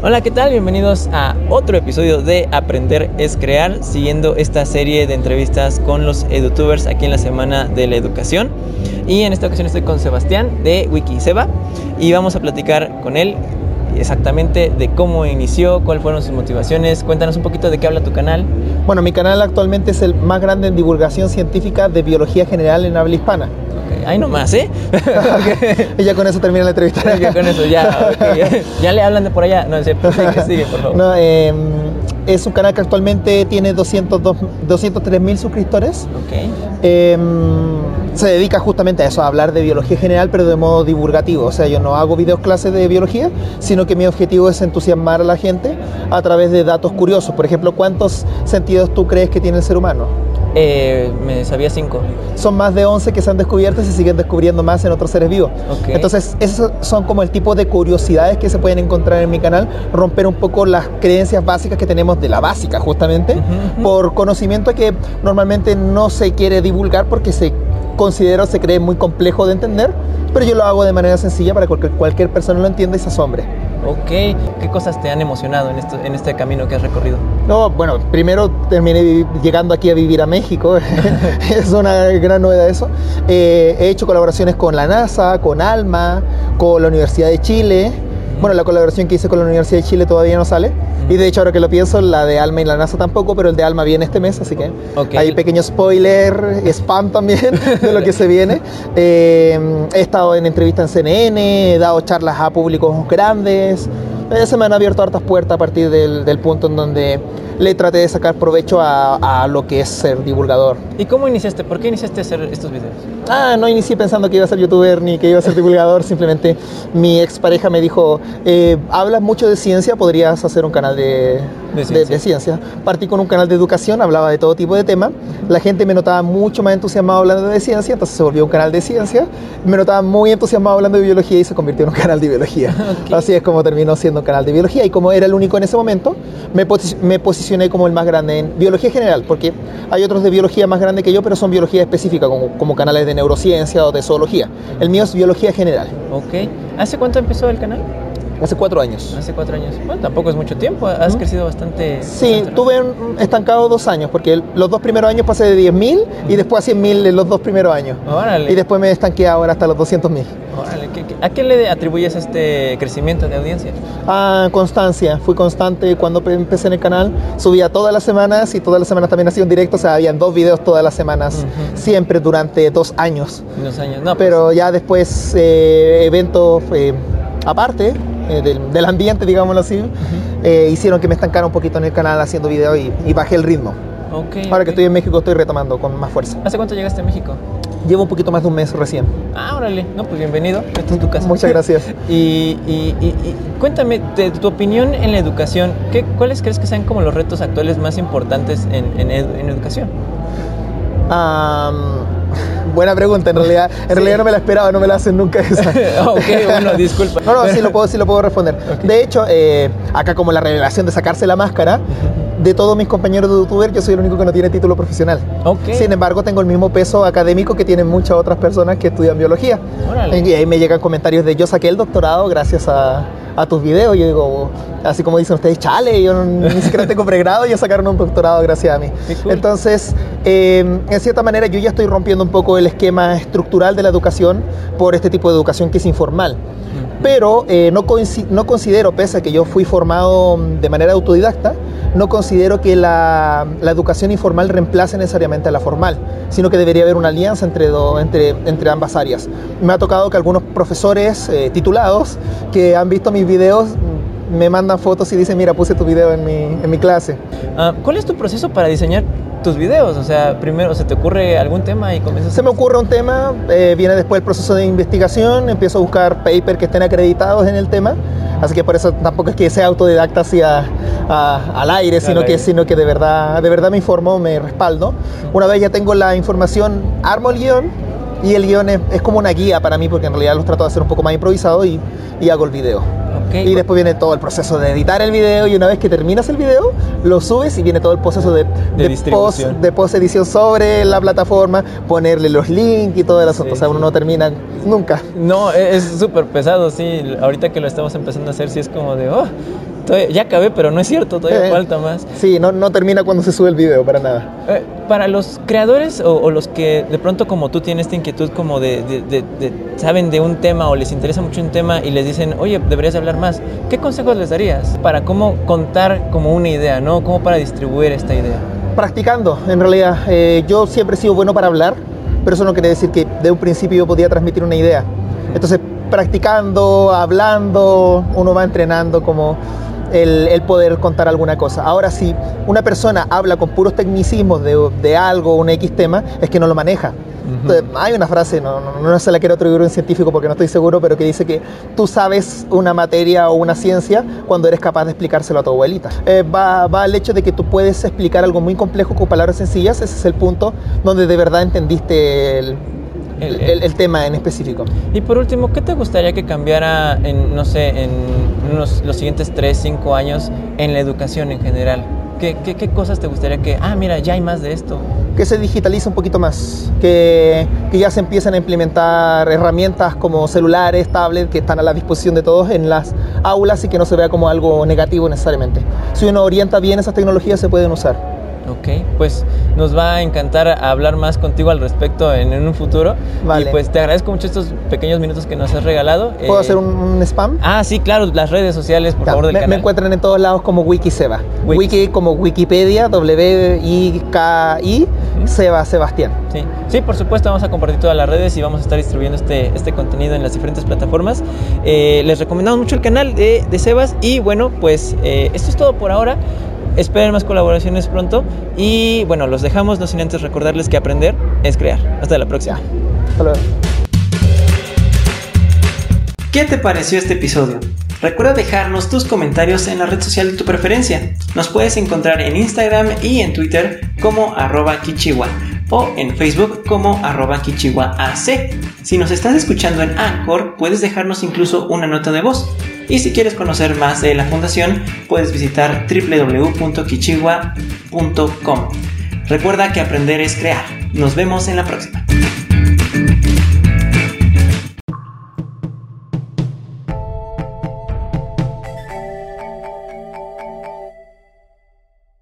Hola, ¿qué tal? Bienvenidos a otro episodio de Aprender es Crear, siguiendo esta serie de entrevistas con los edutubers aquí en la Semana de la Educación. Y en esta ocasión estoy con Sebastián de Wikiseba y vamos a platicar con él exactamente de cómo inició, cuáles fueron sus motivaciones. Cuéntanos un poquito de qué habla tu canal. Bueno, mi canal actualmente es el más grande en divulgación científica de biología general en habla hispana. Okay. Ahí nomás, ¿eh? y ya con eso termina la entrevista. ya con eso, ya. Okay. ya le hablan de por allá. No. Sigue, sigue, por favor. No, eh, es un canal que actualmente tiene 203 mil suscriptores. Okay. Eh, se dedica justamente a eso, a hablar de biología general, pero de modo divulgativo. O sea, yo no hago videos clases de biología, sino que mi objetivo es entusiasmar a la gente a través de datos curiosos. Por ejemplo, ¿cuántos sentidos tú crees que tiene el ser humano? Eh, me sabía cinco. Son más de 11 que se han descubierto y se siguen descubriendo más en otros seres vivos. Okay. Entonces, esos son como el tipo de curiosidades que se pueden encontrar en mi canal, romper un poco las creencias básicas que tenemos de la básica, justamente, uh -huh, uh por conocimiento que normalmente no se quiere divulgar porque se considera o se cree muy complejo de entender, pero yo lo hago de manera sencilla para que cualquier persona lo entienda y se asombre. Ok, ¿qué cosas te han emocionado en, esto, en este camino que has recorrido? No, bueno, primero terminé llegando aquí a vivir a México, es una gran novedad eso. Eh, he hecho colaboraciones con la NASA, con ALMA, con la Universidad de Chile. Bueno, la colaboración que hice con la Universidad de Chile todavía no sale. Y de hecho, ahora que lo pienso, la de Alma y la NASA tampoco, pero el de Alma viene este mes, así que okay. hay pequeño spoiler, spam también de lo que se viene. Eh, he estado en entrevistas en CNN, he dado charlas a públicos grandes. Eh, se me han abierto hartas puertas a partir del, del punto en donde le traté de sacar provecho a, a, lo que es ser divulgador. ¿Y cómo iniciaste? ¿Por qué iniciaste a hacer estos videos? Ah, no inicié pensando que iba a ser youtuber ni que iba a ser divulgador, simplemente mi expareja me dijo, eh, hablas mucho de ciencia, podrías hacer un canal de, de, ciencia. De, de, ciencia. Partí con un canal de educación, hablaba de todo tipo de temas, la gente me notaba mucho más entusiasmado hablando de ciencia, entonces se volvió un canal de ciencia, me notaba muy entusiasmado hablando de biología y se convirtió en un canal de biología. Okay. Así es como terminó siendo un canal de biología y como era el único en ese momento, me, posi me posicioné como el más grande en biología general, porque hay otros de biología más grande que yo, pero son biología específica, como, como canales de neurociencia o de zoología. El mío es biología general. Ok. ¿Hace cuánto empezó el canal? Hace cuatro años. Hace cuatro años. Bueno, tampoco es mucho tiempo. Has ¿Mm? crecido bastante. Sí, tuve estancado dos años, porque los dos primeros años pasé de 10.000 y después a 100.000 en los dos primeros años. Órale. Y después me estanqué ahora hasta los 200.000. Órale. ¿Qué, qué, a qué le atribuyes este crecimiento de audiencia? A constancia. Fui constante cuando empecé en el canal. Subía todas las semanas y todas las semanas también hacía un directo. O sea, habían dos videos todas las semanas, uh -huh. siempre durante dos años. Dos años, no. Pero pues... ya después, eh, eventos eh, aparte, eh, del, del, ambiente, digámoslo así, uh -huh. eh, hicieron que me estancara un poquito en el canal haciendo videos y, y, bajé el ritmo. Okay, Ahora okay. que estoy en México estoy retomando con más fuerza. ¿Hace cuánto llegaste a México? Llevo un poquito más de un mes recién. Ah, órale. No, pues bienvenido. Esta es tu casa. Muchas gracias. y, y, y, y, cuéntame, de tu opinión en la educación, ¿qué, ¿cuáles crees que sean como los retos actuales más importantes en, en, edu en educación? Um, buena pregunta, en realidad, en sí. realidad no me la esperaba, no me la hacen nunca esa. ok, bueno, disculpa. no, no, sí lo puedo, sí lo puedo responder. Okay. De hecho, eh, acá como la revelación de sacarse la máscara, de todos mis compañeros de youtuber, yo soy el único que no tiene título profesional. Okay. Sin embargo, tengo el mismo peso académico que tienen muchas otras personas que estudian biología. Órale. Y ahí me llegan comentarios de yo saqué el doctorado gracias a, a tus videos. Yo digo, así como dicen ustedes, chale, yo no, ni siquiera tengo pregrado y ya sacaron un doctorado gracias a mí. Cool. Entonces, eh, en cierta manera, yo ya estoy rompiendo un poco el esquema estructural de la educación por este tipo de educación que es informal. Pero eh, no, no, considero, pese a que yo fui formado de manera autodidacta, no considero que la, la, educación informal reemplace necesariamente a la formal, sino que debería haber una alianza entre, entre, entre ambas áreas. Me ha tocado que algunos profesores eh, titulados que han visto mis videos me mandan fotos y dicen, mira, puse tu video en mi, en mi clase. Uh, ¿Cuál es tu proceso para diseñar tus videos? O sea, primero se te ocurre algún tema y comienzas. Se me ocurre un tema, eh, viene después el proceso de investigación, empiezo a buscar papers que estén acreditados en el tema, así que por eso tampoco es que sea autodidacta hacia a, al aire, sino al que, aire. sino que de verdad, de verdad me informo, me respaldo. Una vez ya tengo la información, armo el guion y el guion es, es, como una guía para mí porque en realidad los trato de hacer un poco más improvisado y, y hago el video. Y después viene todo el proceso de editar el video y una vez que terminas el video, lo subes y viene todo el proceso de, De de post, de post edición sobre la plataforma, ponerle los links y todo el asunto. Sí, o sea, uno sí. no termina nunca. No, e- es súper pesado, sí. Ahorita que lo estamos empezando a hacer, sí es como de, oh, todavía- ya acabé, pero no es cierto, todavía Eh. falta más. Sí, no, no termina cuando se sube el video, para nada. Eh, para los creadores o, o los que de pronto como tú tienes esta inquietud como de, de- de- de- saben de un tema o les interesa mucho un tema y les dicen, oye, deberías hablar más, ¿qué consejos les darías para cómo contar como una idea, ¿no? ¿Cómo para distribuir esta idea? Practicando, en realidad. Eh, yo siempre he sido bueno para hablar, pero eso no quiere decir que de un principio yo podía transmitir una idea. Entonces, practicando, hablando, uno va entrenando como el, el poder contar alguna cosa. Ahora, si una persona habla con puros tecnicismos de, de algo, un X tema, es que no lo maneja. Entonces, hay una frase, no, no, no se la quiero atribuir a un científico porque no estoy seguro, pero que dice que tú sabes una materia o una ciencia cuando eres capaz de explicárselo a tu abuelita. Eh, va, va al hecho de que tú puedes explicar algo muy complejo con palabras sencillas, ese es el punto donde de verdad entendiste el, El- el- el tema en específico. Y por último, ¿qué te gustaría que cambiara en, no sé, en unos, los siguientes 3, 5 años en la educación en general? ¿Qué, qué, qué cosas te gustaría que, ah, mira, ya hay más de esto? que se digitalice un poquito más, que, que ya se empiecen a implementar herramientas como celulares, tablets, que están a la disposición de todos en las aulas y que no se vea como algo negativo necesariamente. Si uno orienta bien esas tecnologías, se pueden usar. Ok, pues nos va a encantar hablar más contigo al respecto en, en un futuro. Vale. Y pues te agradezco mucho estos pequeños minutos que nos has regalado. ¿Puedo Eh, hacer un, un spam? Ah, sí, claro, las redes sociales, por favor, del me, me canal. encuentran en todos lados como Wikiseba. Wiki. Wiki como Wikipedia, W-I-K-I, Seba Sebastián. Sí. sí, por supuesto, vamos a compartir todas las redes y vamos a estar distribuyendo este, este contenido en las diferentes plataformas. Eh, les recomendamos mucho el canal de, de Sebas y bueno, pues eh, esto es todo por ahora. Esperen más colaboraciones pronto y bueno, los dejamos, no sin antes recordarles que aprender es crear. Hasta la próxima. Hasta luego. ¿Qué te pareció este episodio? Recuerda dejarnos tus comentarios en la red social de tu preferencia. Nos puedes encontrar en Instagram y en Twitter como arroba kichiwa o en Facebook como arroba kichiwaac. Si nos estás escuchando en Anchor, puedes dejarnos incluso una nota de voz. Y si quieres conocer más de la fundación, puedes visitar www.kichiwa.com. Recuerda que aprender es crear. Nos vemos en la próxima.